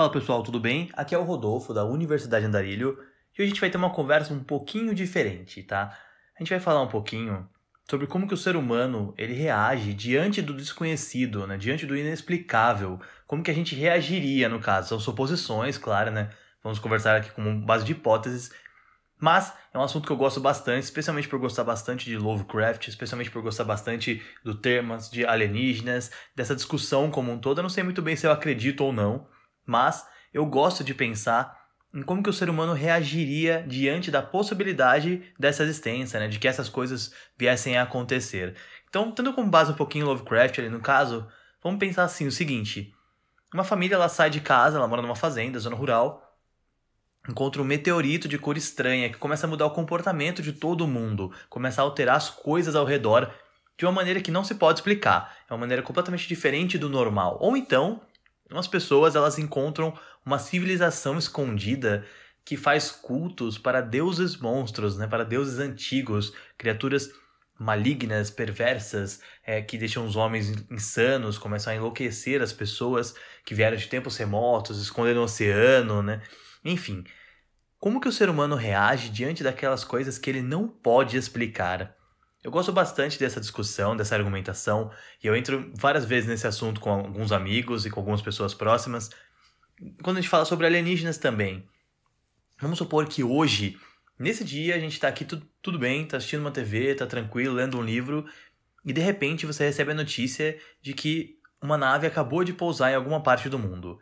Fala pessoal, tudo bem? Aqui é o Rodolfo da Universidade Andarilho e hoje a gente vai ter uma conversa um pouquinho diferente, tá? A gente vai falar um pouquinho sobre como que o ser humano ele reage diante do desconhecido, né? Diante do inexplicável, como que a gente reagiria no caso. São suposições, claro, né? Vamos conversar aqui com base de hipóteses, mas é um assunto que eu gosto bastante, especialmente por gostar bastante de Lovecraft, especialmente por gostar bastante do temas de alienígenas, dessa discussão como um todo. Eu não sei muito bem se eu acredito ou não, mas eu gosto de pensar em como que o ser humano reagiria diante da possibilidade dessa existência, né, de que essas coisas viessem a acontecer. Então, tendo como base um pouquinho Lovecraft ali no caso, vamos pensar assim o seguinte: uma família ela sai de casa, ela mora numa fazenda, zona rural, encontra um meteorito de cor estranha que começa a mudar o comportamento de todo mundo, começa a alterar as coisas ao redor de uma maneira que não se pode explicar. É uma maneira completamente diferente do normal. Ou então, umas pessoas elas encontram uma civilização escondida que faz cultos para deuses monstros, né, para deuses antigos, criaturas malignas, perversas, é, que deixam os homens insanos, começam a enlouquecer as pessoas que vieram de tempos remotos, esconder no oceano, né? Enfim, como que o ser humano reage diante daquelas coisas que ele não pode explicar? Eu gosto bastante dessa discussão, dessa argumentação, e eu entro várias vezes nesse assunto com alguns amigos e com algumas pessoas próximas. Quando a gente fala sobre alienígenas também. Vamos supor que hoje, nesse dia, a gente está aqui tudo, tudo bem, está assistindo uma TV, está tranquilo, lendo um livro, e de repente você recebe a notícia de que uma nave acabou de pousar em alguma parte do mundo.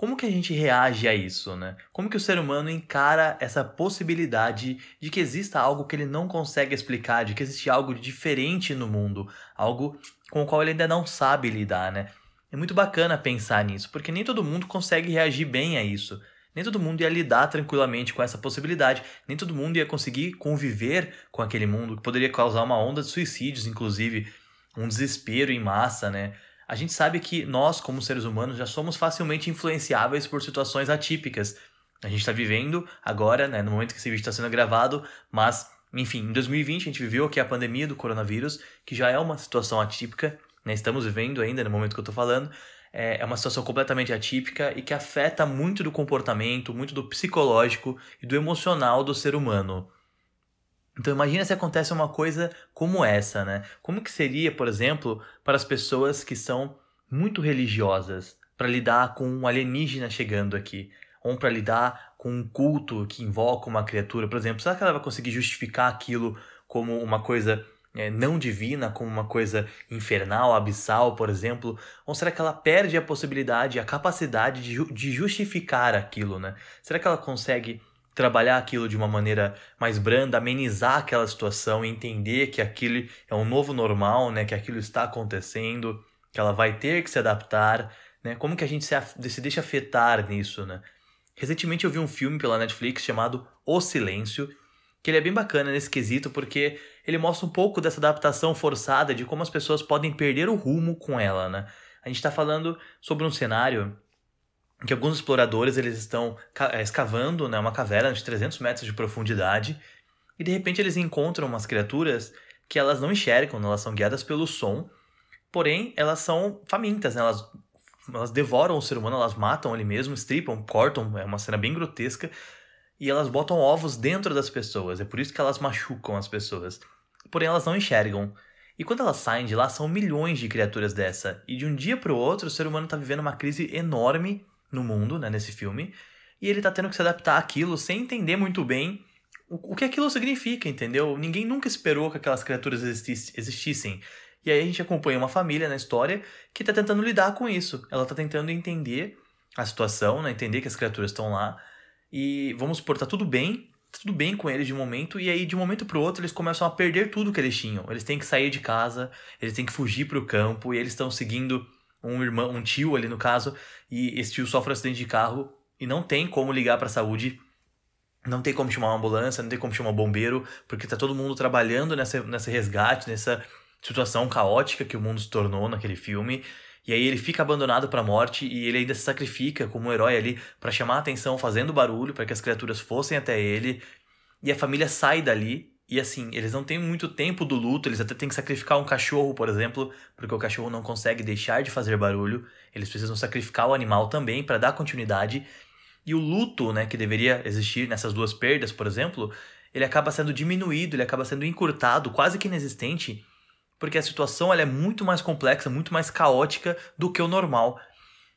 Como que a gente reage a isso, né? Como que o ser humano encara essa possibilidade de que exista algo que ele não consegue explicar, de que existe algo diferente no mundo, algo com o qual ele ainda não sabe lidar, né? É muito bacana pensar nisso, porque nem todo mundo consegue reagir bem a isso. Nem todo mundo ia lidar tranquilamente com essa possibilidade, nem todo mundo ia conseguir conviver com aquele mundo, que poderia causar uma onda de suicídios, inclusive, um desespero em massa, né? A gente sabe que nós, como seres humanos, já somos facilmente influenciáveis por situações atípicas. A gente está vivendo agora, né, no momento que esse vídeo está sendo gravado, mas, enfim, em 2020 a gente viveu aqui a pandemia do coronavírus, que já é uma situação atípica, né, estamos vivendo ainda no momento que eu estou falando, é, é uma situação completamente atípica e que afeta muito do comportamento, muito do psicológico e do emocional do ser humano. Então imagina se acontece uma coisa como essa, né? Como que seria, por exemplo, para as pessoas que são muito religiosas para lidar com um alienígena chegando aqui, ou para lidar com um culto que invoca uma criatura, por exemplo, será que ela vai conseguir justificar aquilo como uma coisa é, não divina, como uma coisa infernal, abissal, por exemplo? Ou será que ela perde a possibilidade, a capacidade de, de justificar aquilo, né? Será que ela consegue trabalhar aquilo de uma maneira mais branda, amenizar aquela situação, entender que aquilo é um novo normal, né, que aquilo está acontecendo, que ela vai ter que se adaptar, né? Como que a gente se, se deixa afetar nisso, né? Recentemente eu vi um filme pela Netflix chamado O Silêncio, que ele é bem bacana nesse quesito porque ele mostra um pouco dessa adaptação forçada de como as pessoas podem perder o rumo com ela, né? A gente está falando sobre um cenário que alguns exploradores eles estão eh, escavando né, uma caverna de 300 metros de profundidade e de repente eles encontram umas criaturas que elas não enxergam, né, elas são guiadas pelo som, porém elas são famintas, né, elas, elas devoram o ser humano, elas matam ele mesmo, stripam, cortam, é uma cena bem grotesca, e elas botam ovos dentro das pessoas, é por isso que elas machucam as pessoas. Porém elas não enxergam. E quando elas saem de lá, são milhões de criaturas dessa. E de um dia para o outro, o ser humano está vivendo uma crise enorme no mundo, né, nesse filme, e ele tá tendo que se adaptar àquilo sem entender muito bem o, o que aquilo significa, entendeu? Ninguém nunca esperou que aquelas criaturas existissem. E aí a gente acompanha uma família na história que tá tentando lidar com isso. Ela tá tentando entender a situação, né, entender que as criaturas estão lá, e vamos supor, tá tudo bem, tá tudo bem com eles de momento, e aí de um momento pro outro eles começam a perder tudo que eles tinham. Eles têm que sair de casa, eles têm que fugir pro campo, e eles estão seguindo um irmão, um tio ali no caso, e esse tio sofre um acidente de carro e não tem como ligar para a saúde, não tem como chamar uma ambulância, não tem como chamar um bombeiro, porque tá todo mundo trabalhando nessa, nessa resgate, nessa situação caótica que o mundo se tornou naquele filme. E aí ele fica abandonado para a morte e ele ainda se sacrifica como um herói ali para chamar a atenção, fazendo barulho para que as criaturas fossem até ele. E a família sai dali E assim, eles não têm muito tempo do luto, eles até têm que sacrificar um cachorro, por exemplo, porque o cachorro não consegue deixar de fazer barulho. Eles precisam sacrificar o animal também para dar continuidade. E o luto, né, que deveria existir nessas duas perdas, por exemplo, ele acaba sendo diminuído, ele acaba sendo encurtado, quase que inexistente, porque a situação ela é muito mais complexa, muito mais caótica do que o normal.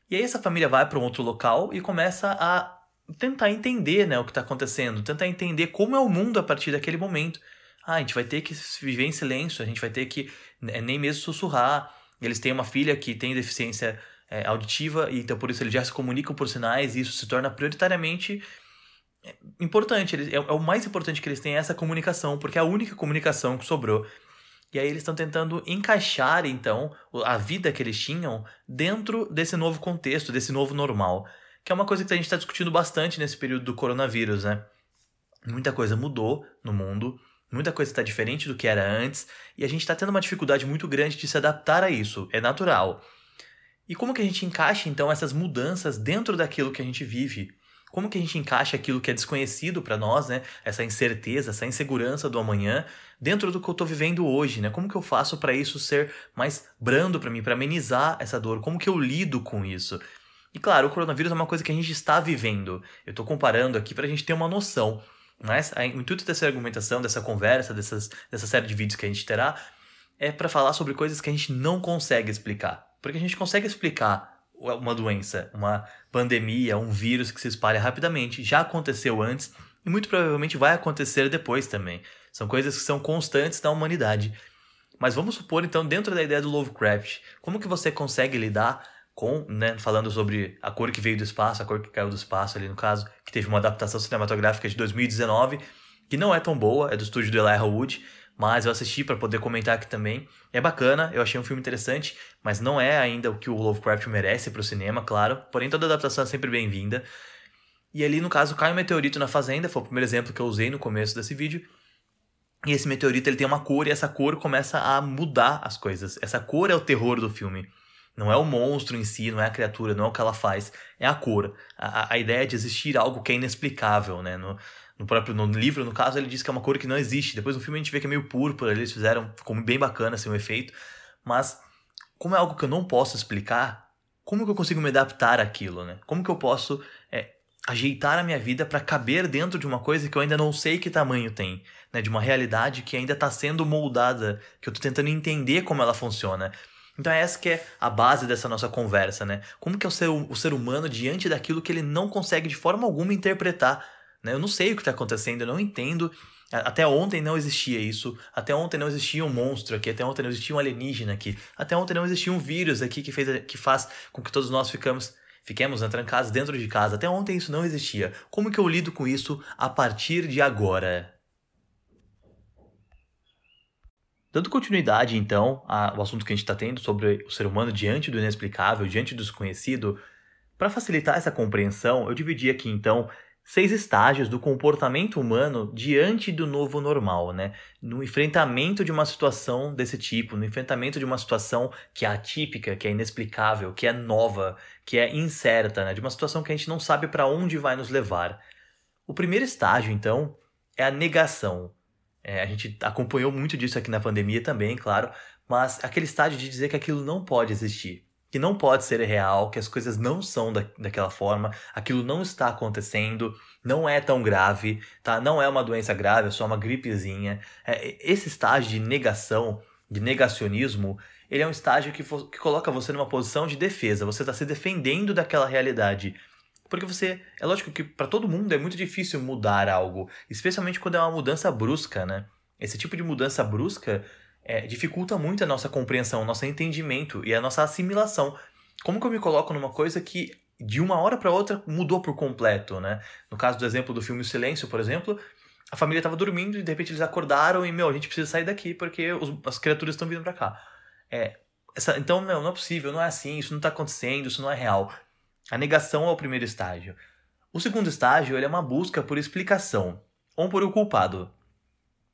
E aí essa família vai para um outro local e começa a tentar entender né, o que está acontecendo, tentar entender como é o mundo a partir daquele momento. Ah, a gente vai ter que viver em silêncio, a gente vai ter que né, nem mesmo sussurrar. Eles têm uma filha que tem deficiência é, auditiva, e então por isso eles já se comunicam por sinais, e isso se torna prioritariamente é, importante. Eles, é, é o mais importante que eles têm é essa comunicação, porque é a única comunicação que sobrou. E aí eles estão tentando encaixar, então, a vida que eles tinham dentro desse novo contexto, desse novo normal que é uma coisa que a gente está discutindo bastante nesse período do coronavírus, né? Muita coisa mudou no mundo, muita coisa está diferente do que era antes, e a gente está tendo uma dificuldade muito grande de se adaptar a isso, é natural. E como que a gente encaixa então essas mudanças dentro daquilo que a gente vive? Como que a gente encaixa aquilo que é desconhecido para nós, né? Essa incerteza, essa insegurança do amanhã dentro do que eu estou vivendo hoje, né? Como que eu faço para isso ser mais brando para mim, para amenizar essa dor? Como que eu lido com isso? E claro, o coronavírus é uma coisa que a gente está vivendo. Eu estou comparando aqui para a gente ter uma noção. Mas o intuito dessa argumentação, dessa conversa, dessas, dessa série de vídeos que a gente terá, é para falar sobre coisas que a gente não consegue explicar. Porque a gente consegue explicar uma doença, uma pandemia, um vírus que se espalha rapidamente. Já aconteceu antes e muito provavelmente vai acontecer depois também. São coisas que são constantes na humanidade. Mas vamos supor, então, dentro da ideia do Lovecraft, como que você consegue lidar com, né, falando sobre a cor que veio do espaço, a cor que caiu do espaço ali no caso, que teve uma adaptação cinematográfica de 2019, que não é tão boa, é do estúdio do Elijah Wood, mas eu assisti para poder comentar aqui também. É bacana, eu achei um filme interessante, mas não é ainda o que o Lovecraft merece para o cinema, claro. Porém, toda adaptação é sempre bem-vinda. E ali, no caso, cai um meteorito na fazenda, foi o primeiro exemplo que eu usei no começo desse vídeo. E esse meteorito ele tem uma cor e essa cor começa a mudar as coisas. Essa cor é o terror do filme. Não é o monstro em si, não é a criatura, não é o que ela faz, é a cor. A, a ideia de existir algo que é inexplicável, né? No, no próprio no livro, no caso, ele diz que é uma cor que não existe. Depois no filme a gente vê que é meio púrpura, eles fizeram, ficou bem bacana assim, o efeito. Mas, como é algo que eu não posso explicar, como que eu consigo me adaptar àquilo, né? Como que eu posso é, ajeitar a minha vida para caber dentro de uma coisa que eu ainda não sei que tamanho tem, né? De uma realidade que ainda está sendo moldada, que eu estou tentando entender como ela funciona. Então é essa que é a base dessa nossa conversa, né? Como que é o ser, o ser humano diante daquilo que ele não consegue de forma alguma interpretar, né? Eu não sei o que está acontecendo, eu não entendo. Até ontem não existia isso, até ontem não existia um monstro aqui, até ontem não existia um alienígena aqui, até ontem não existia um vírus aqui que, fez, que faz com que todos nós ficamos, fiquemos né, trancados dentro de casa. Até ontem isso não existia. Como que eu lido com isso a partir de agora? Dando continuidade, então, ao assunto que a gente está tendo sobre o ser humano diante do inexplicável, diante do desconhecido, para facilitar essa compreensão, eu dividi aqui, então, seis estágios do comportamento humano diante do novo normal, né? No enfrentamento de uma situação desse tipo, no enfrentamento de uma situação que é atípica, que é inexplicável, que é nova, que é incerta, né? De uma situação que a gente não sabe para onde vai nos levar. O primeiro estágio, então, é a negação. É, a gente acompanhou muito disso aqui na pandemia também, claro, mas aquele estágio de dizer que aquilo não pode existir, que não pode ser real, que as coisas não são da, daquela forma, aquilo não está acontecendo, não é tão grave, tá? Não é uma doença grave, é só uma gripezinha. É, esse estágio de negação, de negacionismo, ele é um estágio que, que coloca você numa posição de defesa. Você está se defendendo daquela realidade. Porque você. É lógico que para todo mundo é muito difícil mudar algo, especialmente quando é uma mudança brusca, né? Esse tipo de mudança brusca é, dificulta muito a nossa compreensão, o nosso entendimento e a nossa assimilação. Como que eu me coloco numa coisa que de uma hora para outra mudou por completo, né? No caso do exemplo do filme O Silêncio, por exemplo, a família estava dormindo e de repente eles acordaram e, meu, a gente precisa sair daqui porque os, as criaturas estão vindo para cá. É, essa, então, não, não é possível, não é assim, isso não está acontecendo, isso não é real. A negação é o primeiro estágio. O segundo estágio é uma busca por explicação, ou por o culpado.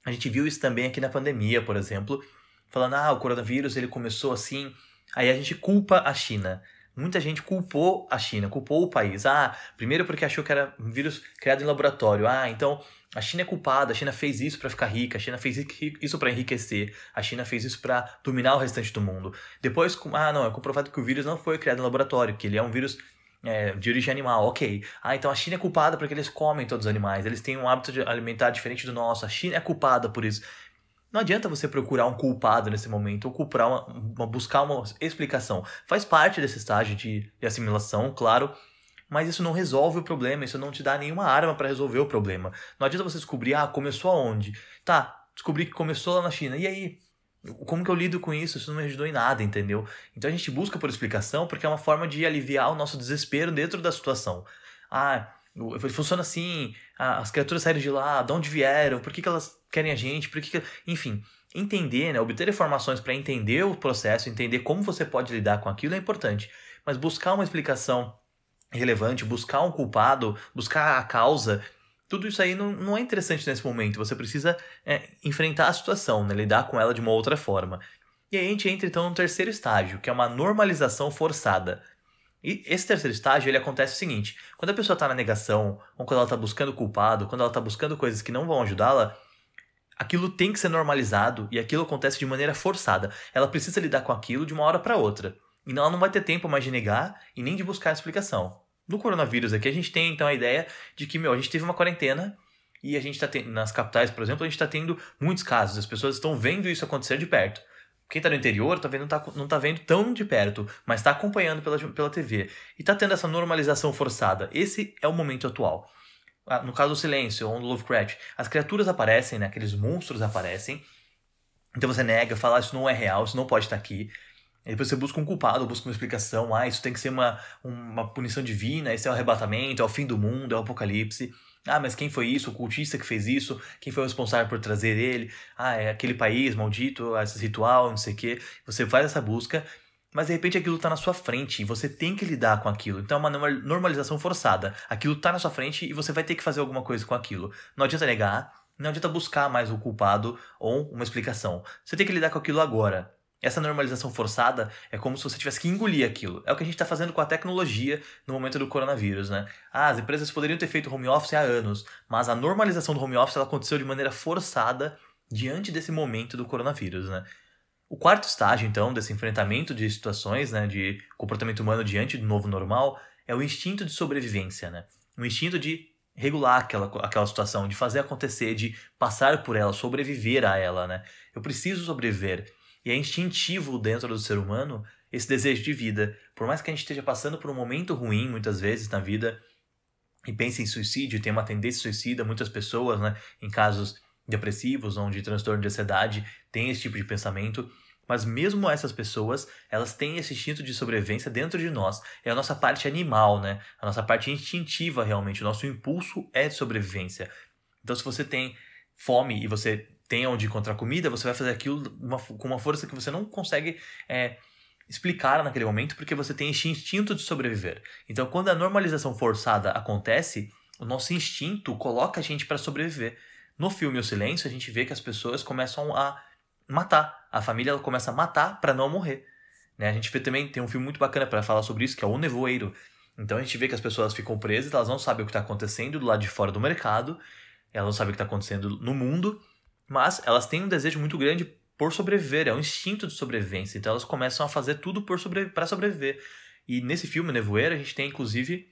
A gente viu isso também aqui na pandemia, por exemplo, falando, ah, o coronavírus ele começou assim, aí a gente culpa a China. muita gente culpou a China, culpou o país. Ah, primeiro porque achou que era um vírus criado em laboratório. Ah, então a China é culpada, a China fez isso para ficar rica, a China fez isso para enriquecer, a China fez isso para dominar o restante do mundo. Depois, ah, não, é comprovado que o vírus não foi criado em laboratório, que ele é um vírus é, de origem animal, ok. Ah, então a China é culpada porque eles comem todos os animais, eles têm um hábito de alimentar diferente do nosso, a China é culpada por isso. Não adianta você procurar um culpado nesse momento ou culpar uma, uma, buscar uma explicação. Faz parte desse estágio de, de assimilação, claro, mas isso não resolve o problema, isso não te dá nenhuma arma para resolver o problema. Não adianta você descobrir, ah, começou aonde? Tá, descobri que começou lá na China. E aí? Como que eu lido com isso? Isso não me ajudou em nada, entendeu? Então a gente busca por explicação porque é uma forma de aliviar o nosso desespero dentro da situação. Ah, funciona assim, as criaturas saíram de lá, de onde vieram, por que, que elas querem a gente, por que, que... Enfim, entender, né? obter informações para entender o processo, entender como você pode lidar com aquilo é importante. Mas buscar uma explicação relevante, buscar um culpado, buscar a causa, tudo isso aí não, não é interessante nesse momento. Você precisa é, enfrentar a situação, né? lidar com ela de uma outra forma. E aí a gente entra então no terceiro estágio, que é uma normalização forçada. E esse terceiro estágio ele acontece o seguinte: quando a pessoa está na negação, ou quando ela está buscando culpado, quando ela está buscando coisas que não vão ajudá-la, aquilo tem que ser normalizado e aquilo acontece de maneira forçada. Ela precisa lidar com aquilo de uma hora para outra. E ela não vai ter tempo mais de negar e nem de buscar explicação. No coronavírus aqui, a gente tem então a ideia de que, meu, a gente teve uma quarentena e a gente está tendo, nas capitais, por exemplo, a gente está tendo muitos casos, as pessoas estão vendo isso acontecer de perto. Quem está no interior tá vendo, tá, não está vendo tão de perto, mas está acompanhando pela, pela TV. E está tendo essa normalização forçada. Esse é o momento atual. Ah, no caso do silêncio, ou do Lovecraft, as criaturas aparecem, né? aqueles monstros aparecem. Então você nega, fala, ah, isso não é real, isso não pode estar aqui. E depois você busca um culpado, busca uma explicação. Ah, isso tem que ser uma, uma punição divina, esse é o arrebatamento, é o fim do mundo, é o apocalipse. Ah, mas quem foi isso? O cultista que fez isso? Quem foi o responsável por trazer ele? Ah, é aquele país maldito, esse ritual, não sei o quê. Você faz essa busca, mas de repente aquilo está na sua frente e você tem que lidar com aquilo. Então é uma normalização forçada. Aquilo está na sua frente e você vai ter que fazer alguma coisa com aquilo. Não adianta negar, não adianta buscar mais o culpado ou uma explicação. Você tem que lidar com aquilo agora. Essa normalização forçada é como se você tivesse que engolir aquilo. É o que a gente está fazendo com a tecnologia no momento do coronavírus, né? Ah, as empresas poderiam ter feito home office há anos, mas a normalização do home office ela aconteceu de maneira forçada diante desse momento do coronavírus, né? O quarto estágio, então, desse enfrentamento de situações, né, de comportamento humano diante do novo normal, é o instinto de sobrevivência, né? O instinto de regular aquela, aquela situação, de fazer acontecer, de passar por ela, sobreviver a ela, né? Eu preciso sobreviver. E é instintivo dentro do ser humano esse desejo de vida. Por mais que a gente esteja passando por um momento ruim, muitas vezes na vida, e pense em suicídio, tem uma tendência suicida, muitas pessoas, né, em casos depressivos, onde transtorno de ansiedade, tem esse tipo de pensamento. Mas mesmo essas pessoas, elas têm esse instinto de sobrevivência dentro de nós. É a nossa parte animal, né? A nossa parte instintiva, realmente. O nosso impulso é de sobrevivência. Então, se você tem fome e você tem onde encontrar comida, você vai fazer aquilo uma, com uma força que você não consegue é, explicar naquele momento, porque você tem esse instinto de sobreviver. Então, quando a normalização forçada acontece, o nosso instinto coloca a gente para sobreviver. No filme O Silêncio, a gente vê que as pessoas começam a matar. A família ela começa a matar para não morrer. Né? A gente vê também, tem um filme muito bacana para falar sobre isso, que é O Nevoeiro. Então a gente vê que as pessoas ficam presas, elas não sabem o que está acontecendo do lado de fora do mercado, elas não sabem o que está acontecendo no mundo, mas elas têm um desejo muito grande por sobreviver, é um instinto de sobrevivência. Então elas começam a fazer tudo para sobre... sobreviver. E nesse filme, Nevoeiro, a gente tem inclusive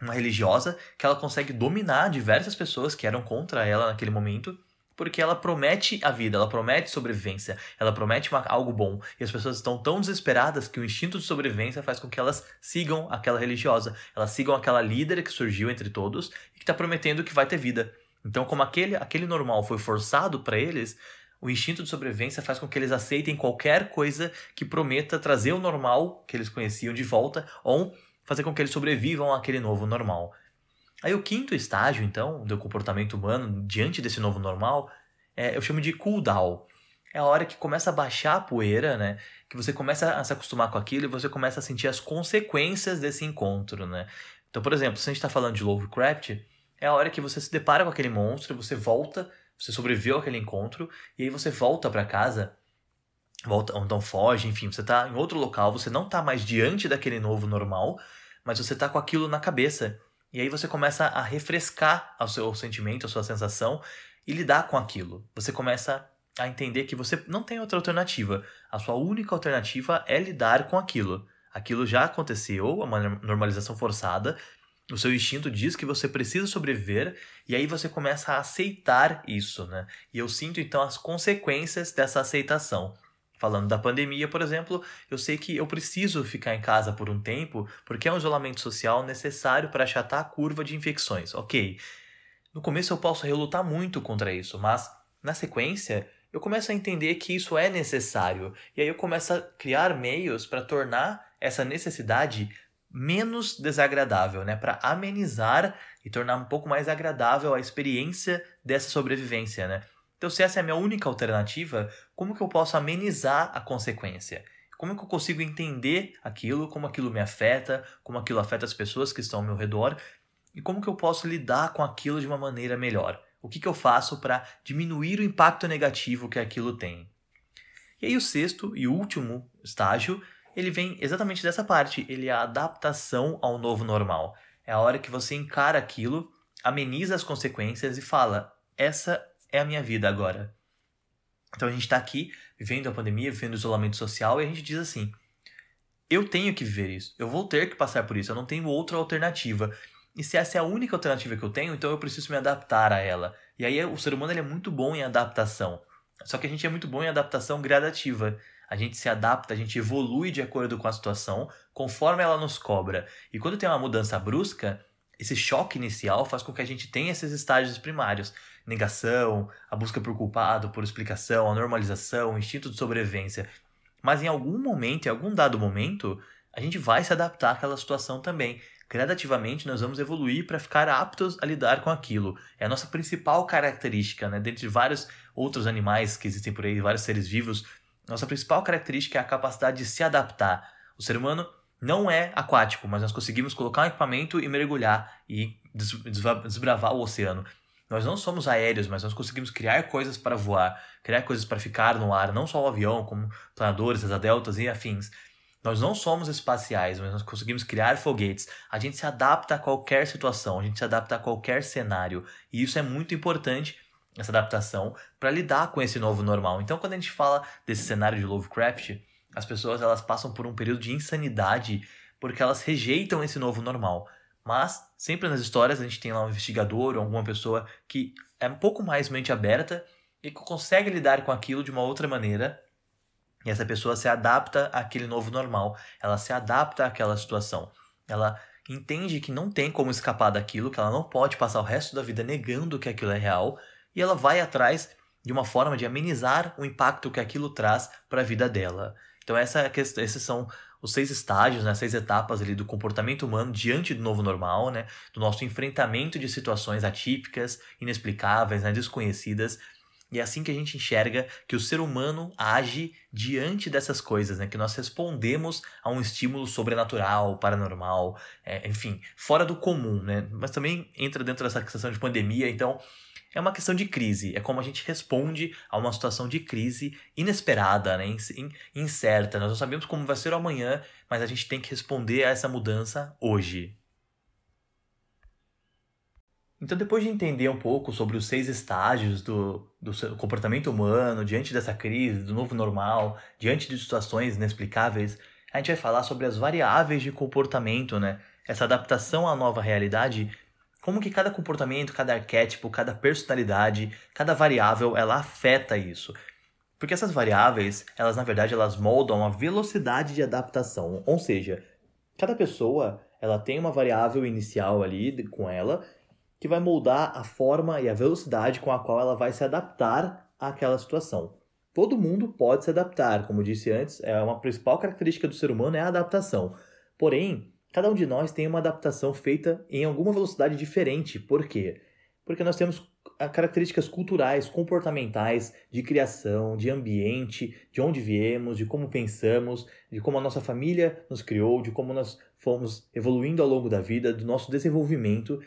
uma religiosa que ela consegue dominar diversas pessoas que eram contra ela naquele momento, porque ela promete a vida, ela promete sobrevivência, ela promete uma, algo bom. E as pessoas estão tão desesperadas que o instinto de sobrevivência faz com que elas sigam aquela religiosa, elas sigam aquela líder que surgiu entre todos e que está prometendo que vai ter vida. Então, como aquele, aquele normal foi forçado para eles, o instinto de sobrevivência faz com que eles aceitem qualquer coisa que prometa trazer o normal que eles conheciam de volta ou fazer com que eles sobrevivam àquele novo normal. Aí o quinto estágio, então, do comportamento humano diante desse novo normal, é, eu chamo de cooldown. É a hora que começa a baixar a poeira, né? Que você começa a se acostumar com aquilo e você começa a sentir as consequências desse encontro, né? Então, por exemplo, se a gente está falando de Lovecraft, é a hora que você se depara com aquele monstro, você volta, você sobreviveu àquele encontro, e aí você volta para casa volta, ou então foge, enfim, você está em outro local, você não está mais diante daquele novo normal, mas você está com aquilo na cabeça. E aí você começa a refrescar o seu sentimento, a sua sensação e lidar com aquilo. Você começa a entender que você não tem outra alternativa. A sua única alternativa é lidar com aquilo. Aquilo já aconteceu, uma normalização forçada. O seu instinto diz que você precisa sobreviver e aí você começa a aceitar isso, né? E eu sinto então as consequências dessa aceitação. Falando da pandemia, por exemplo, eu sei que eu preciso ficar em casa por um tempo porque é um isolamento social necessário para achatar a curva de infecções. Ok, no começo eu posso relutar muito contra isso, mas na sequência eu começo a entender que isso é necessário e aí eu começo a criar meios para tornar essa necessidade menos desagradável, né, para amenizar e tornar um pouco mais agradável a experiência dessa sobrevivência, né? Então, se essa é a minha única alternativa, como que eu posso amenizar a consequência? Como que eu consigo entender aquilo, como aquilo me afeta, como aquilo afeta as pessoas que estão ao meu redor e como que eu posso lidar com aquilo de uma maneira melhor? O que, que eu faço para diminuir o impacto negativo que aquilo tem? E aí o sexto e último estágio, ele vem exatamente dessa parte, ele é a adaptação ao novo normal. É a hora que você encara aquilo, ameniza as consequências e fala: essa é a minha vida agora. Então a gente está aqui vivendo a pandemia, vivendo o isolamento social e a gente diz assim: eu tenho que viver isso, eu vou ter que passar por isso, eu não tenho outra alternativa. E se essa é a única alternativa que eu tenho, então eu preciso me adaptar a ela. E aí o ser humano ele é muito bom em adaptação. Só que a gente é muito bom em adaptação gradativa. A gente se adapta, a gente evolui de acordo com a situação, conforme ela nos cobra. E quando tem uma mudança brusca, esse choque inicial faz com que a gente tenha esses estágios primários: negação, a busca por culpado, por explicação, a normalização, o instinto de sobrevivência. Mas em algum momento, em algum dado momento, a gente vai se adaptar àquela situação também gradativamente nós vamos evoluir para ficar aptos a lidar com aquilo. É a nossa principal característica, né? Dentre vários outros animais que existem por aí, vários seres vivos, nossa principal característica é a capacidade de se adaptar. O ser humano não é aquático, mas nós conseguimos colocar um equipamento e mergulhar e desbravar o oceano. Nós não somos aéreos, mas nós conseguimos criar coisas para voar, criar coisas para ficar no ar, não só o avião, como planadores, asa deltas e afins. Nós não somos espaciais, mas nós conseguimos criar foguetes. A gente se adapta a qualquer situação, a gente se adapta a qualquer cenário. E isso é muito importante, essa adaptação, para lidar com esse novo normal. Então, quando a gente fala desse cenário de Lovecraft, as pessoas elas passam por um período de insanidade porque elas rejeitam esse novo normal. Mas, sempre nas histórias, a gente tem lá um investigador ou alguma pessoa que é um pouco mais mente aberta e que consegue lidar com aquilo de uma outra maneira e essa pessoa se adapta àquele novo normal, ela se adapta àquela situação. Ela entende que não tem como escapar daquilo, que ela não pode passar o resto da vida negando que aquilo é real, e ela vai atrás de uma forma de amenizar o impacto que aquilo traz para a vida dela. Então essa é questão, esses são os seis estágios, né, as seis etapas ali do comportamento humano diante do novo normal, né, do nosso enfrentamento de situações atípicas, inexplicáveis, né, desconhecidas, e é assim que a gente enxerga que o ser humano age diante dessas coisas, né? Que nós respondemos a um estímulo sobrenatural, paranormal, é, enfim, fora do comum, né? Mas também entra dentro dessa questão de pandemia, então é uma questão de crise. É como a gente responde a uma situação de crise inesperada, né? incerta. Nós não sabemos como vai ser o amanhã, mas a gente tem que responder a essa mudança hoje. Então, depois de entender um pouco sobre os seis estágios do, do comportamento humano diante dessa crise, do novo normal, diante de situações inexplicáveis, a gente vai falar sobre as variáveis de comportamento, né? Essa adaptação à nova realidade, como que cada comportamento, cada arquétipo, cada personalidade, cada variável, ela afeta isso. Porque essas variáveis, elas na verdade, elas moldam a velocidade de adaptação, ou seja, cada pessoa, ela tem uma variável inicial ali com ela que vai moldar a forma e a velocidade com a qual ela vai se adaptar àquela situação. Todo mundo pode se adaptar, como disse antes, é uma principal característica do ser humano é a adaptação. Porém, cada um de nós tem uma adaptação feita em alguma velocidade diferente. Por quê? Porque nós temos ah, características culturais, comportamentais, de criação, de ambiente, de onde viemos, de como pensamos, de como a nossa família nos criou, de como nós fomos evoluindo ao longo da vida, do nosso desenvolvimento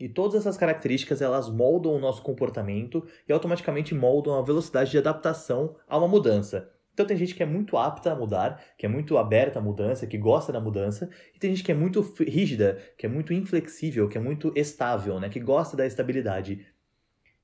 e todas essas características elas moldam o nosso comportamento e automaticamente moldam a velocidade de adaptação a uma mudança. Então tem gente que é muito apta a mudar, que é muito aberta à mudança, que gosta da mudança, e tem gente que é muito rígida, que é muito inflexível, que é muito estável, né, que gosta da estabilidade.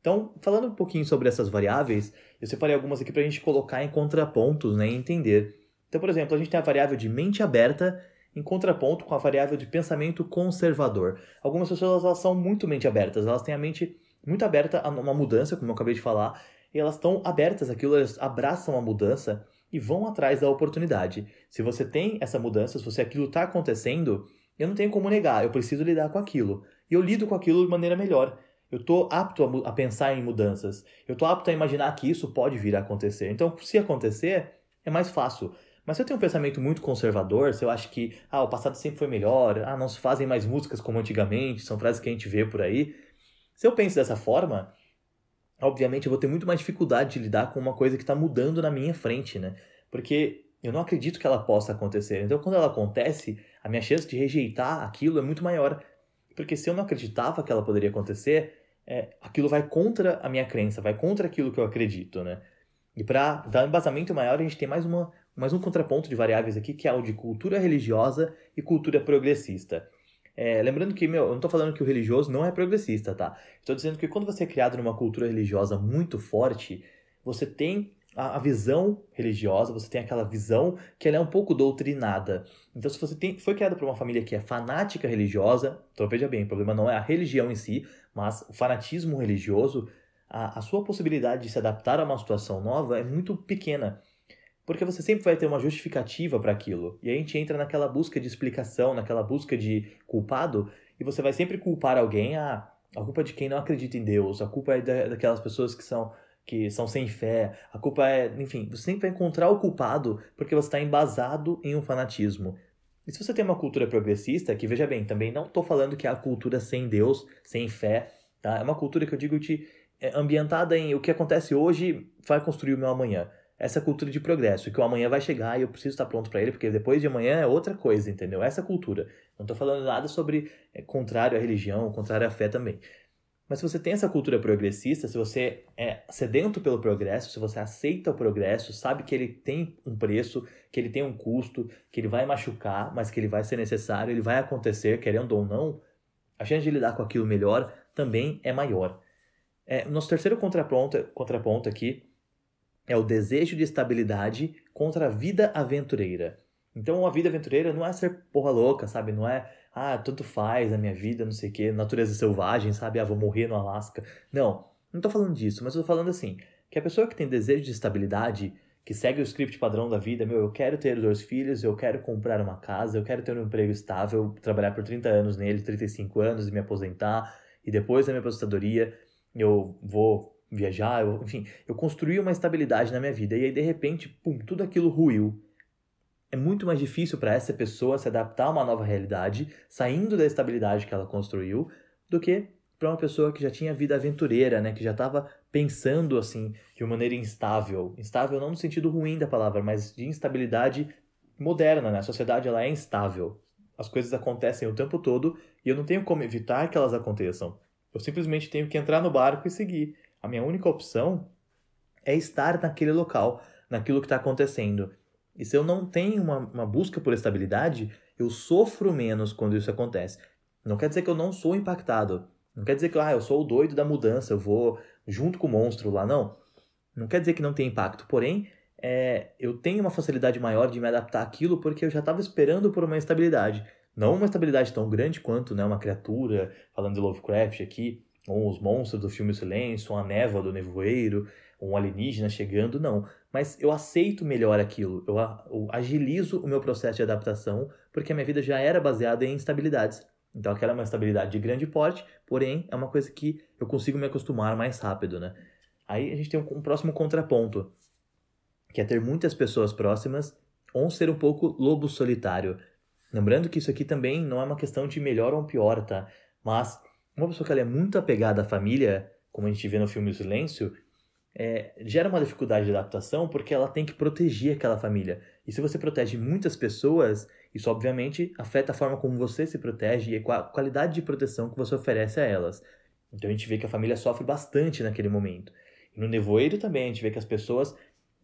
Então, falando um pouquinho sobre essas variáveis, eu separei algumas aqui para a gente colocar em contrapontos né, e entender. Então, por exemplo, a gente tem a variável de mente aberta em contraponto com a variável de pensamento conservador. Algumas pessoas elas são muito mente abertas, elas têm a mente muito aberta a uma mudança, como eu acabei de falar, e elas estão abertas àquilo, elas abraçam a mudança e vão atrás da oportunidade. Se você tem essa mudança, se você aquilo está acontecendo, eu não tenho como negar, eu preciso lidar com aquilo. E eu lido com aquilo de maneira melhor. Eu estou apto a, a, pensar em mudanças. Eu estou apto a imaginar que isso pode vir a acontecer. Então, se acontecer, é mais fácil. Mas se eu tenho um pensamento muito conservador, se eu acho que ah, o passado sempre foi melhor, ah, não se fazem mais músicas como antigamente, são frases que a gente vê por aí. Se eu penso dessa forma, obviamente eu vou ter muito mais dificuldade de lidar com uma coisa que está mudando na minha frente, né? Porque eu não acredito que ela possa acontecer. Então, quando ela acontece, a minha chance de rejeitar aquilo é muito maior. Porque se eu não acreditava que ela poderia acontecer, é, aquilo vai contra a minha crença, vai contra aquilo que eu acredito, né? E para dar um embasamento maior, a gente tem mais uma, mais um contraponto de variáveis aqui, que é o de cultura religiosa e cultura progressista. É, lembrando que, meu, eu não estou falando que o religioso não é progressista, tá? Estou dizendo que quando você é criado numa cultura religiosa muito forte, você tem a, a, visão religiosa, você tem aquela visão que ela é um pouco doutrinada. Então, se você tem, foi criado por uma família que é fanática religiosa, então veja bem, o problema não é a religião em si, mas o fanatismo religioso, a, a sua possibilidade de se adaptar a uma situação nova é muito pequena. Porque você sempre vai ter uma justificativa para aquilo. E a gente entra naquela busca de explicação, naquela busca de culpado, e você vai sempre culpar alguém, ah, a culpa é de quem não acredita em Deus, a culpa é da, daquelas pessoas que são que são sem fé, a culpa é, enfim, você sempre vai encontrar o culpado porque você está embasado em um fanatismo. E se você tem uma cultura progressista, que veja bem, também não estou falando que é a cultura sem Deus, sem fé, tá? É uma cultura que eu digo de é, ambientada em o que acontece hoje vai construir o meu amanhã essa cultura de progresso, que o amanhã vai chegar e eu preciso estar pronto para ele, porque depois de amanhã é outra coisa, entendeu? Essa cultura. Não estou falando nada sobre é, contrário à religião, contrário à fé também. Mas se você tem essa cultura progressista, se você é sedento pelo progresso, se você aceita o progresso, sabe que ele tem um preço, que ele tem um custo, que ele vai machucar, mas que ele vai ser necessário, ele vai acontecer, querendo ou não, a chance de lidar com aquilo melhor também é maior. É, nosso terceiro contraponto, contraponto aqui é o desejo de estabilidade contra a vida aventureira. Então, a vida aventureira não é ser porra louca, sabe? Não é, ah, tanto faz a minha vida, não sei o quê, natureza selvagem, sabe? Ah, vou morrer no Alasca. Não, não tô falando disso, mas tô falando assim, que a pessoa que tem desejo de estabilidade, que segue o script padrão da vida, meu, eu quero ter dois filhos, eu quero comprar uma casa, eu quero ter um emprego estável, trabalhar por 30 anos nele, 35 anos e me aposentar, e depois da minha aposentadoria eu vou viajar, eu, enfim, eu construí uma estabilidade na minha vida e aí de repente, pum, tudo aquilo ruiu. É muito mais difícil para essa pessoa se adaptar a uma nova realidade, saindo da estabilidade que ela construiu, do que para uma pessoa que já tinha vida aventureira, né, que já estava pensando assim de uma maneira instável, instável não no sentido ruim da palavra, mas de instabilidade moderna, né? A sociedade ela é instável. As coisas acontecem o tempo todo e eu não tenho como evitar que elas aconteçam. Eu simplesmente tenho que entrar no barco e seguir. A minha única opção é estar naquele local, naquilo que está acontecendo. E se eu não tenho uma, uma busca por estabilidade, eu sofro menos quando isso acontece. Não quer dizer que eu não sou impactado. Não quer dizer que ah, eu sou o doido da mudança, eu vou junto com o monstro lá, não. Não quer dizer que não tem impacto. Porém, é, eu tenho uma facilidade maior de me adaptar àquilo porque eu já estava esperando por uma estabilidade. Não uma estabilidade tão grande quanto né, uma criatura, falando de Lovecraft aqui, ou os monstros do filme Silêncio, ou a névoa do nevoeiro, ou um alienígena chegando, não. Mas eu aceito melhor aquilo, eu, eu agilizo o meu processo de adaptação, porque a minha vida já era baseada em instabilidades. Então aquela é uma estabilidade de grande porte, porém é uma coisa que eu consigo me acostumar mais rápido, né? Aí a gente tem um, um próximo contraponto, que é ter muitas pessoas próximas ou ser um pouco lobo solitário. Lembrando que isso aqui também não é uma questão de melhor ou pior, tá? Mas uma pessoa que ela é muito apegada à família, como a gente vê no filme O Silêncio, é, gera uma dificuldade de adaptação porque ela tem que proteger aquela família. E se você protege muitas pessoas, isso obviamente afeta a forma como você se protege e a qualidade de proteção que você oferece a elas. Então a gente vê que a família sofre bastante naquele momento. E no nevoeiro também a gente vê que as pessoas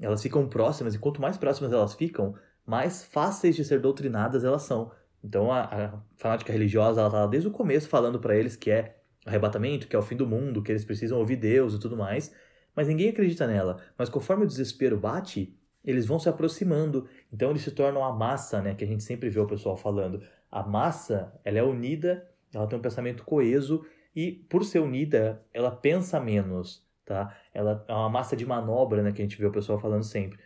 elas ficam próximas, e quanto mais próximas elas ficam, mais fáceis de ser doutrinadas elas são. Então a, a fanática religiosa, ela tá desde o começo falando para eles que é arrebatamento, que é o fim do mundo, que eles precisam ouvir Deus e tudo mais, mas ninguém acredita nela. Mas conforme o desespero bate, eles vão se aproximando, então eles se tornam a massa, né, que a gente sempre vê o pessoal falando. A massa, ela é unida, ela tem um pensamento coeso e por ser unida, ela pensa menos, tá? Ela é uma massa de manobra, né, que a gente vê o pessoal falando sempre.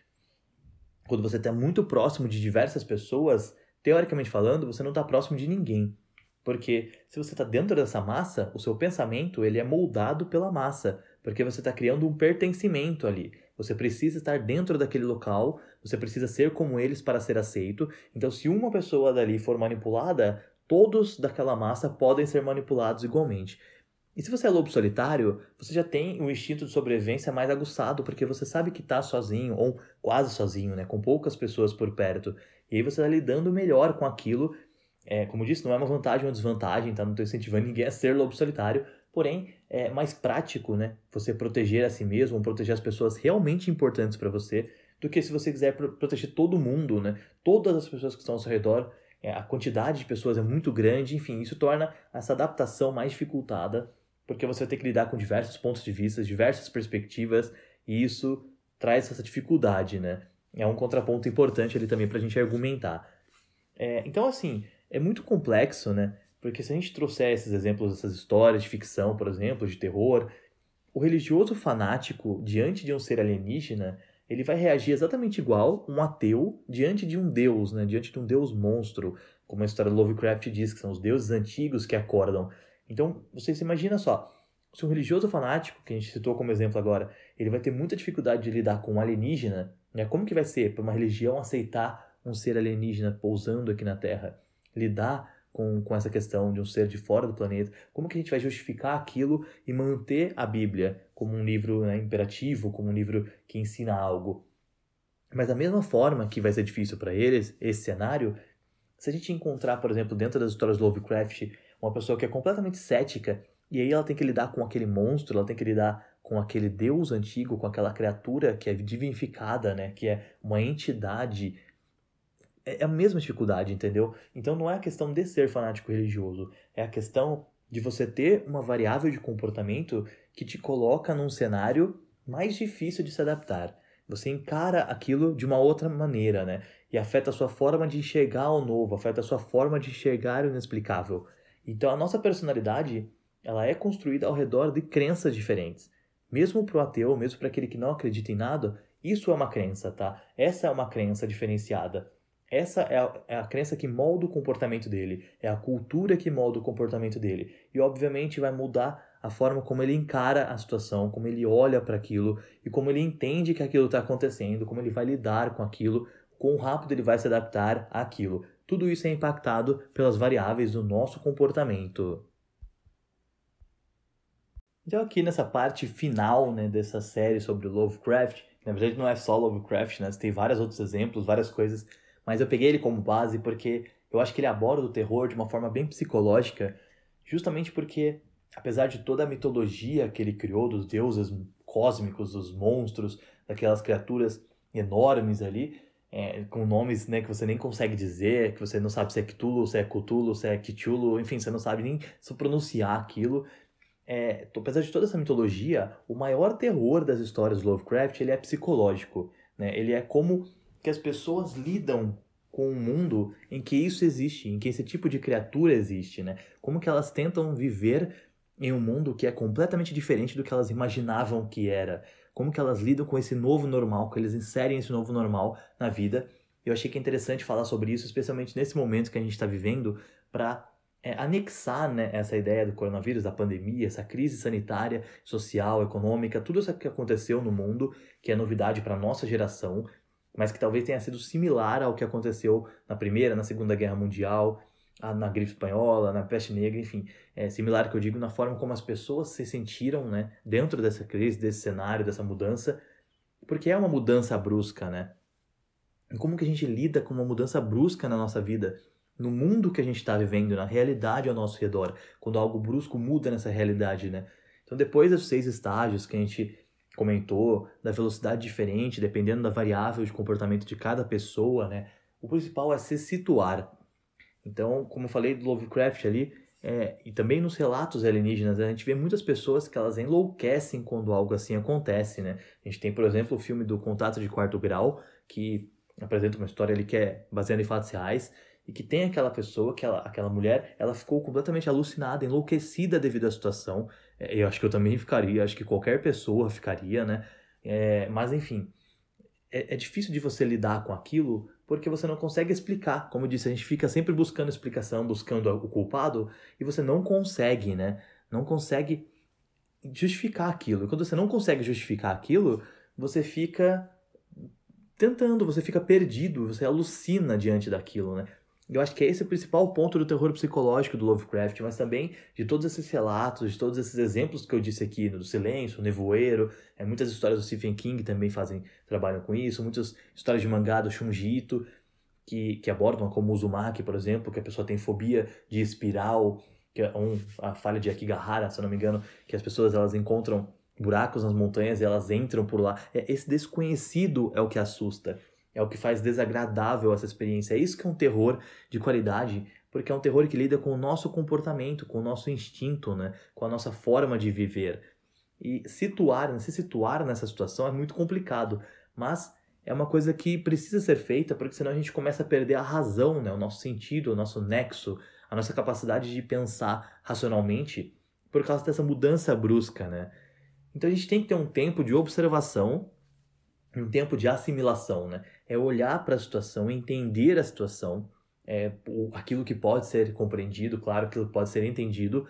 Quando você está muito próximo de diversas pessoas, teoricamente falando, você não está próximo de ninguém. Porque se você está dentro dessa massa, o seu pensamento ele é moldado pela massa, porque você está criando um pertencimento ali. Você precisa estar dentro daquele local, você precisa ser como eles para ser aceito. Então, se uma pessoa dali for manipulada, todos daquela massa podem ser manipulados igualmente. E se você é lobo solitário, você já tem o instinto de sobrevivência mais aguçado, porque você sabe que está sozinho, ou quase sozinho, né? com poucas pessoas por perto. E aí você está lidando melhor com aquilo. É, como disse, não é uma vantagem ou desvantagem, tá? Não estou incentivando ninguém a ser lobo solitário, porém é mais prático, né? Você proteger a si mesmo, proteger as pessoas realmente importantes para você, do que se você quiser proteger todo mundo, né? Todas as pessoas que estão ao seu redor, é, a quantidade de pessoas é muito grande, enfim, isso torna essa adaptação mais dificultada porque você vai ter que lidar com diversos pontos de vista, diversas perspectivas, e isso traz essa dificuldade, né? É um contraponto importante ali também para a gente argumentar. É, então, assim, é muito complexo, né? Porque se a gente trouxer esses exemplos, essas histórias de ficção, por exemplo, de terror, o religioso fanático, diante de um ser alienígena, ele vai reagir exatamente igual um ateu diante de um deus, né? Diante de um deus monstro, como a história do Lovecraft diz, que são os deuses antigos que acordam. Então, você se imagina só, se um religioso fanático, que a gente citou como exemplo agora, ele vai ter muita dificuldade de lidar com um alienígena, né? Como que vai ser para uma religião aceitar um ser alienígena pousando aqui na Terra? Lidar com, com essa questão de um ser de fora do planeta? Como que a gente vai justificar aquilo e manter a Bíblia como um livro né, imperativo, como um livro que ensina algo? Mas da mesma forma que vai ser difícil para eles esse cenário, se a gente encontrar, por exemplo, dentro das histórias do Lovecraft, uma pessoa que é completamente cética e aí ela tem que lidar com aquele monstro, ela tem que lidar com aquele deus antigo, com aquela criatura que é divinificada, né, que é uma entidade é, é a mesma dificuldade, entendeu? Então não é a questão de ser fanático religioso, é a questão de você ter uma variável de comportamento que te coloca num cenário mais difícil de se adaptar. Você encara aquilo de uma outra maneira, né? E afeta a sua forma de enxergar o novo, afeta a sua forma de enxergar o inexplicável. Então a nossa personalidade ela é construída ao redor de crenças diferentes. Mesmo para o ateu, mesmo para aquele que não acredita em nada, isso é uma crença, tá? Essa é uma crença diferenciada. Essa é a, é a, crença que molda o comportamento dele, é a cultura que molda o comportamento dele. E obviamente vai mudar a forma como ele encara a situação, como ele olha para aquilo e como ele entende que aquilo está acontecendo, como ele vai lidar com aquilo, quão rápido ele vai se adaptar àquilo. Tudo isso é impactado pelas variáveis do nosso comportamento. Então aqui nessa parte final né, dessa série sobre Lovecraft, na verdade não é só Lovecraft, né, tem vários outros exemplos, várias coisas, mas eu peguei ele como base porque eu acho que ele aborda o terror de uma forma bem psicológica, justamente porque, apesar de toda a mitologia que ele criou dos deuses cósmicos, dos monstros, daquelas criaturas enormes ali, é, com nomes né, que você nem consegue dizer, que você não sabe se é Cthulhu, se é Cthulhu, se é Cthulhu, enfim, você não sabe nem se pronunciar aquilo. É, apesar de toda essa mitologia, o maior terror das histórias Lovecraft ele é psicológico. Né? Ele é como que as pessoas lidam com um mundo em que isso existe, em que esse tipo de criatura existe, né? Como que elas tentam viver em um mundo que é completamente diferente do que elas imaginavam que era como que elas lidam com esse novo normal, que eles inserem esse novo normal na vida. Eu achei que é interessante falar sobre isso, especialmente nesse momento que a gente está vivendo, para é, anexar né, essa ideia do coronavírus, da pandemia, essa crise sanitária, social, econômica, tudo isso que aconteceu no mundo, que é novidade para a nossa geração, mas que talvez tenha sido similar ao que aconteceu na Primeira, na Segunda Guerra Mundial, na gripe espanhola, na peste negra, enfim, é similar que eu digo na forma como as pessoas se sentiram, né, dentro dessa crise, desse cenário, dessa mudança, porque é uma mudança brusca, né? E como que a gente lida com uma mudança brusca na nossa vida, no mundo que a gente está vivendo, na realidade ao nosso redor, quando algo brusco muda nessa realidade, né? Então, depois dos seis estágios que a gente comentou, da velocidade diferente, dependendo da variável de comportamento de cada pessoa, né? O principal é se situar. Então, como eu falei do Lovecraft ali, é, e também nos relatos alienígenas, a gente vê muitas pessoas que elas enlouquecem quando algo assim acontece, né? A gente tem, por exemplo, o filme do Contato de Quarto Grau, que apresenta uma história ali que é baseada em fatos reais, e que tem aquela pessoa, aquela, aquela mulher, ela ficou completamente alucinada, enlouquecida devido à situação. É, eu acho que eu também ficaria, acho que qualquer pessoa ficaria, né? É, mas enfim, é, é, difícil de você lidar com aquilo porque você não consegue explicar. Como eu disse, a gente fica sempre buscando explicação, buscando o culpado e você não consegue, né? Não consegue justificar aquilo. E quando você não consegue justificar aquilo, você fica tentando, você fica perdido, você alucina diante daquilo, né? Eu acho que é esse o principal ponto do terror psicológico do Lovecraft, mas também de todos esses relatos, de todos esses exemplos que eu disse aqui, do silêncio, nevoeiro, é, muitas histórias do Stephen King também fazem, trabalham com isso, muitas histórias de mangá do Shunji Ito, que, que abordam, como o Uzumaki, por exemplo, que a pessoa tem fobia de espiral, que é um, a falha de Akigahara, se eu não me engano, que as pessoas elas encontram buracos nas montanhas e elas entram por lá. É, esse desconhecido é o que assusta é o que faz desagradável essa experiência. É isso que é um terror de qualidade, porque é um terror que lida com o nosso comportamento, com o nosso instinto, né? com a nossa forma de viver. E situar, se situar nessa situação é muito complicado, mas é uma coisa que precisa ser feita, porque senão a gente começa a perder a razão, né? o nosso sentido, o nosso nexo, a nossa capacidade de pensar racionalmente por causa dessa mudança brusca. Né? Então a gente tem que ter um tempo de observação um tempo de assimilação, né? É olhar para a situação, entender a situação, é, aquilo que pode ser compreendido, claro, aquilo que pode ser entendido.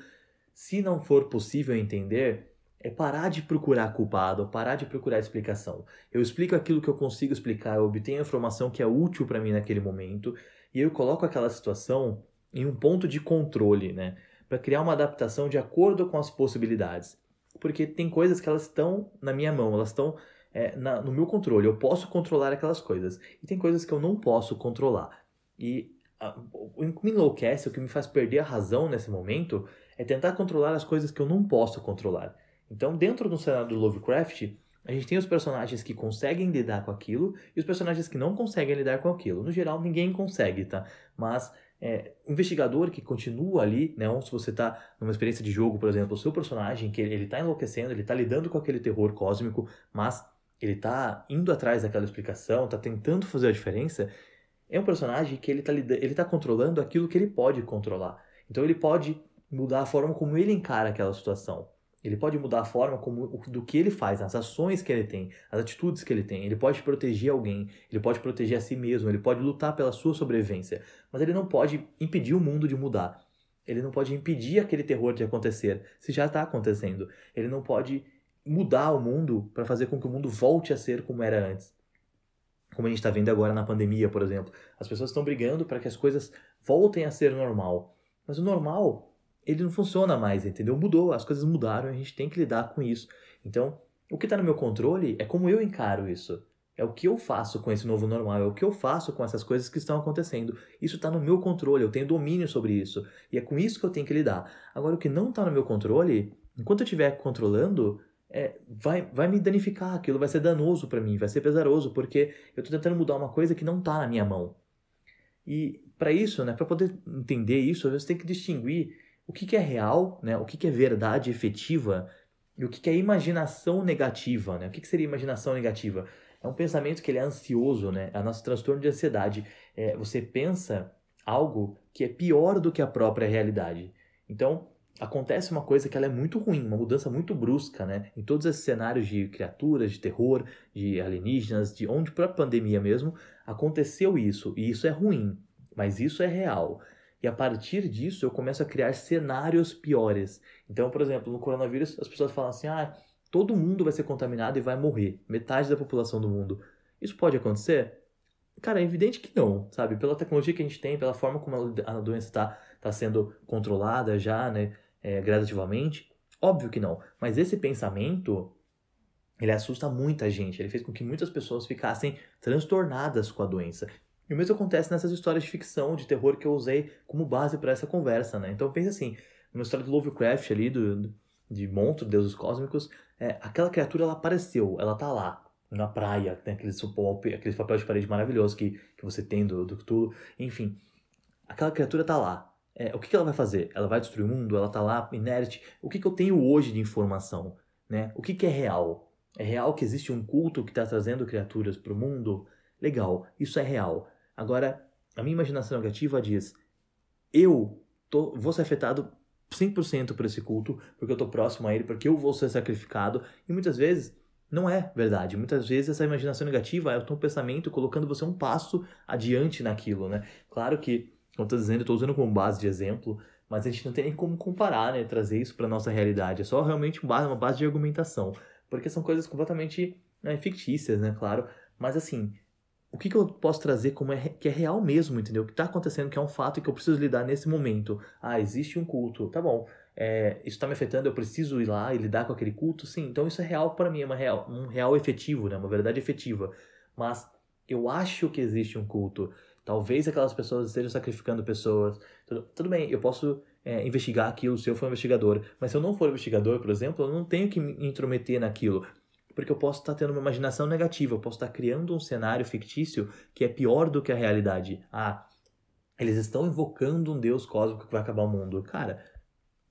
Se não for possível entender, é parar de procurar culpado, parar de procurar explicação. Eu explico aquilo que eu consigo explicar, eu obtenho a informação que é útil para mim naquele momento e eu coloco aquela situação em um ponto de controle, né? Para criar uma adaptação de acordo com as possibilidades. Porque tem coisas que elas estão na minha mão, elas estão é, na, no meu controle. Eu posso controlar aquelas coisas. E tem coisas que eu não posso controlar. E a, o que me enlouquece, o que me faz perder a razão nesse momento, é tentar controlar as coisas que eu não posso controlar. Então, dentro do cenário do Lovecraft, a gente tem os personagens que conseguem lidar com aquilo e os personagens que não conseguem lidar com aquilo. No geral, ninguém consegue, tá? Mas é, o investigador que continua ali, né? Ou se você está numa experiência de jogo, por exemplo, o seu personagem que ele, está enlouquecendo, ele está lidando com aquele terror cósmico, mas ele tá indo atrás daquela explicação, tá tentando fazer a diferença, é um personagem que ele tá, ele tá controlando aquilo que ele pode controlar. Então ele pode mudar a forma como ele encara aquela situação. Ele pode mudar a forma como, do que ele faz, as ações que ele tem, as atitudes que ele tem. Ele pode proteger alguém, ele pode proteger a si mesmo, ele pode lutar pela sua sobrevivência. Mas ele não pode impedir o mundo de mudar. Ele não pode impedir aquele terror de acontecer, se já está acontecendo. Ele não pode mudar o mundo para fazer com que o mundo volte a ser como era antes. Como a gente está vendo agora na pandemia, por exemplo. As pessoas estão brigando para que as coisas voltem a ser normal. Mas o normal, ele não funciona mais, entendeu? Mudou, as coisas mudaram a gente tem que lidar com isso. Então, o que está no meu controle é como eu encaro isso. É o que eu faço com esse novo normal, é o que eu faço com essas coisas que estão acontecendo. Isso está no meu controle, eu tenho domínio sobre isso. E é com isso que eu tenho que lidar. Agora, o que não está no meu controle, enquanto eu estiver controlando, é, vai, vai me danificar, aquilo vai ser danoso para mim, vai ser pesaroso, porque eu estou tentando mudar uma coisa que não está na minha mão. E para isso, né, para poder entender isso, você tem que distinguir o que, que é real, né, o que, que é verdade efetiva e o que, que é imaginação negativa. Né? O que, que seria imaginação negativa? É um pensamento que ele é ansioso, né? é o nosso transtorno de ansiedade. É, você pensa algo que é pior do que a própria realidade. Então, acontece uma coisa que ela é muito ruim, uma mudança muito brusca, né? Em todos esses cenários de criaturas, de terror, de alienígenas, de onde para a pandemia mesmo, aconteceu isso, e isso é ruim, mas isso é real. E a partir disso eu começo a criar cenários piores. Então, por exemplo, no coronavírus as pessoas falam assim: "Ah, todo mundo vai ser contaminado e vai morrer, metade da população do mundo". Isso pode acontecer? Cara, é evidente que não, sabe? Pela tecnologia que a gente tem, pela forma como a doença está tá sendo controlada já, né? É, gradativamente? Óbvio que não. Mas esse pensamento, ele assusta muita gente. Ele fez com que muitas pessoas ficassem transtornadas com a doença. E o mesmo acontece nessas histórias de ficção, de terror que eu usei como base para essa conversa, né? Então pensa assim, numa história do Lovecraft ali, do, do de monstros, deuses cósmicos, é, aquela criatura ela apareceu, ela tá lá, na praia, tem aqueles, aqueles papéis de parede maravilhosos que, que você tem do, do Cthulhu, enfim, aquela criatura tá lá. É, o que, que ela vai fazer? Ela vai destruir o mundo? Ela tá lá, inerte? O que, que eu tenho hoje de informação? Né? O que, que é real? É real que existe um culto que está trazendo criaturas para o mundo? Legal, isso é real. Agora, a minha imaginação negativa diz: eu tô, vou ser afetado 100% por esse culto, porque eu estou próximo a ele, porque eu vou ser sacrificado. E muitas vezes não é verdade. Muitas vezes essa imaginação negativa é o teu pensamento colocando você um passo adiante naquilo, né? Claro que, como eu estou dizendo, estou usando como base de exemplo, mas a gente não tem nem como comparar, né? Trazer isso para nossa realidade. É só realmente uma base de argumentação, porque são coisas completamente né, fictícias, né? Claro, mas assim, o que, que eu posso trazer como é, que é real mesmo, entendeu? O que está acontecendo, que é um fato que eu preciso lidar nesse momento. Ah, existe um culto, tá bom. É, isso está me afetando, eu preciso ir lá e lidar com aquele culto? Sim, então isso é real para mim, é uma real, um real efetivo, né? uma verdade efetiva. Mas eu acho que existe um culto. Talvez aquelas pessoas estejam sacrificando pessoas. Tudo, tudo bem, eu posso é, investigar aquilo se eu for investigador. Mas se eu não for investigador, por exemplo, eu não tenho que me intrometer naquilo porque eu posso estar tendo uma imaginação negativa, eu posso estar criando um cenário fictício que é pior do que a realidade. Ah, eles estão invocando um deus cósmico que vai acabar o mundo. Cara,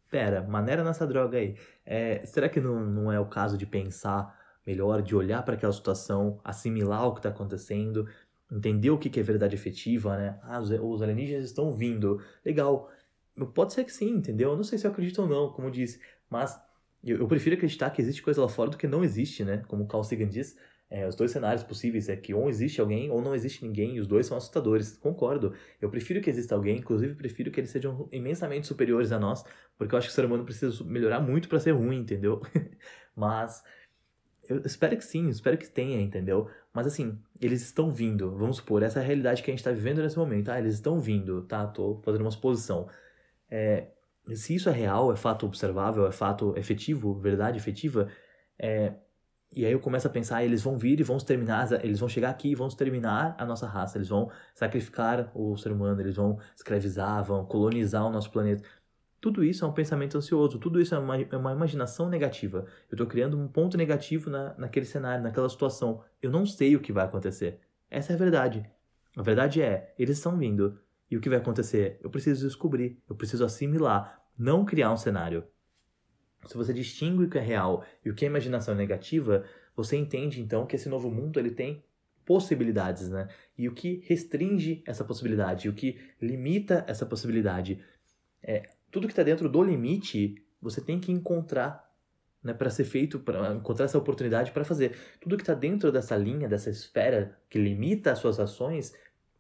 pera, maneira nessa droga aí. É, será que não, não é o caso de pensar melhor, de olhar para aquela situação, assimilar o que está acontecendo, entender o que, é verdade efetiva, né? Ah, os, alienígenas estão vindo. Legal. Pode ser que sim, entendeu? Eu não sei se eu acredito ou não, como disse, mas eu, eu, prefiro acreditar que existe coisa lá fora do que não existe, né? Como Carl Sagan diz, é, os dois cenários possíveis é que ou existe alguém ou não existe ninguém, e os dois são assustadores. Concordo. Eu prefiro que exista alguém, inclusive prefiro que eles sejam imensamente superiores a nós, porque eu acho que o ser humano precisa melhorar muito para ser ruim, entendeu? Mas eu espero que sim, espero que tenha, entendeu? Mas assim, eles estão vindo, vamos supor, essa é a realidade que a gente está vivendo nesse momento. Ah, eles estão vindo, tá? Tô fazendo uma suposição. É, se isso é real, é fato observável, é fato efetivo, verdade efetiva, é, e aí eu começo a pensar, ah, eles vão vir e vão exterminar, eles vão chegar aqui e vão exterminar a nossa raça, eles vão sacrificar o ser humano, eles vão escravizar, vão colonizar o nosso planeta. Tudo isso é um pensamento ansioso, tudo isso é uma, é uma imaginação negativa. Eu estou criando um ponto negativo na, naquele cenário, naquela situação. Eu não sei o que vai acontecer. Essa é a verdade. A verdade é, eles estão vindo, e o que vai acontecer? Eu preciso descobrir, eu preciso assimilar, não criar um cenário. Se você distingue o que é real e o que é imaginação negativa, você entende então que esse novo mundo ele tem possibilidades, né? E o que restringe essa possibilidade, o que limita essa possibilidade, é tudo que está dentro do limite, você tem que encontrar, né, para ser feito, para encontrar essa oportunidade para fazer. Tudo que está dentro dessa linha, dessa esfera que limita as suas ações,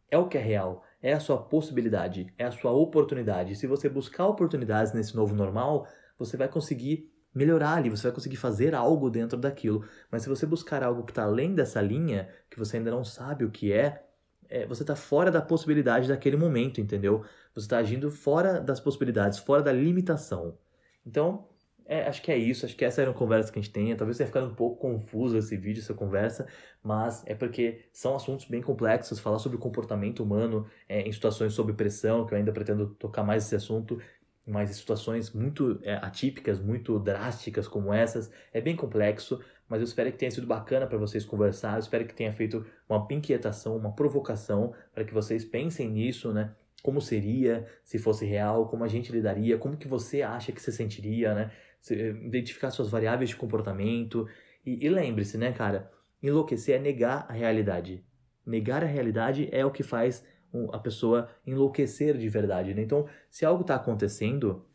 é o que é real, é a sua possibilidade, é a sua oportunidade. Se você buscar oportunidades nesse novo normal, você vai conseguir melhorar ali, você vai conseguir fazer algo dentro daquilo. Mas se você buscar algo que está além dessa linha, que você ainda não sabe o que é, é você está fora da possibilidade daquele momento, entendeu? Você está agindo fora das possibilidades, fora da limitação. Então, é, acho que é isso, acho que essa era uma conversa que a gente tem. Talvez tenha ficado um pouco confuso esse vídeo, essa conversa, mas é porque são assuntos bem complexos. Falar sobre o comportamento humano é, em situações sob pressão, que eu ainda pretendo tocar mais esse assunto, mas em situações muito é, atípicas, muito drásticas como essas, é bem complexo. Mas eu espero que tenha sido bacana para vocês conversar, eu espero que tenha feito uma inquietação, uma provocação para que vocês pensem nisso, né? Como seria se fosse real, como a gente lidaria, como que você acha que se sentiria, né? identificar suas variáveis de comportamento. E, e lembre-se, né, cara? Enlouquecer é negar a realidade. Negar a realidade é o que faz a pessoa enlouquecer de verdade. Né? Então, se algo está acontecendo,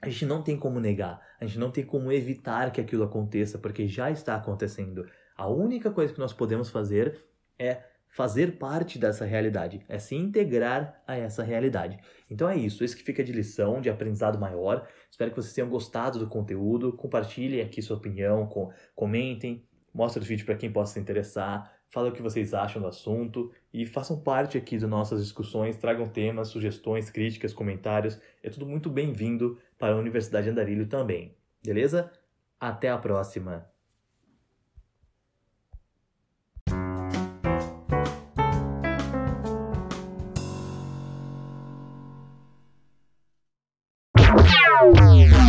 a gente não tem como negar, a gente não tem como evitar que aquilo aconteça, porque já está acontecendo. A única coisa que nós podemos fazer é fazer parte dessa realidade, é se integrar a essa realidade. Então é isso, isso que fica de lição, de aprendizado maior. Espero que vocês tenham gostado do conteúdo. Compartilhem aqui sua opinião, com, comentem, mostrem o vídeo para quem possa se interessar, falem o que vocês acham do assunto e façam parte aqui das nossas discussões, tragam temas, sugestões, críticas, comentários. É tudo muito bem-vindo para a Universidade Andarilho também. Beleza? Até a próxima! Música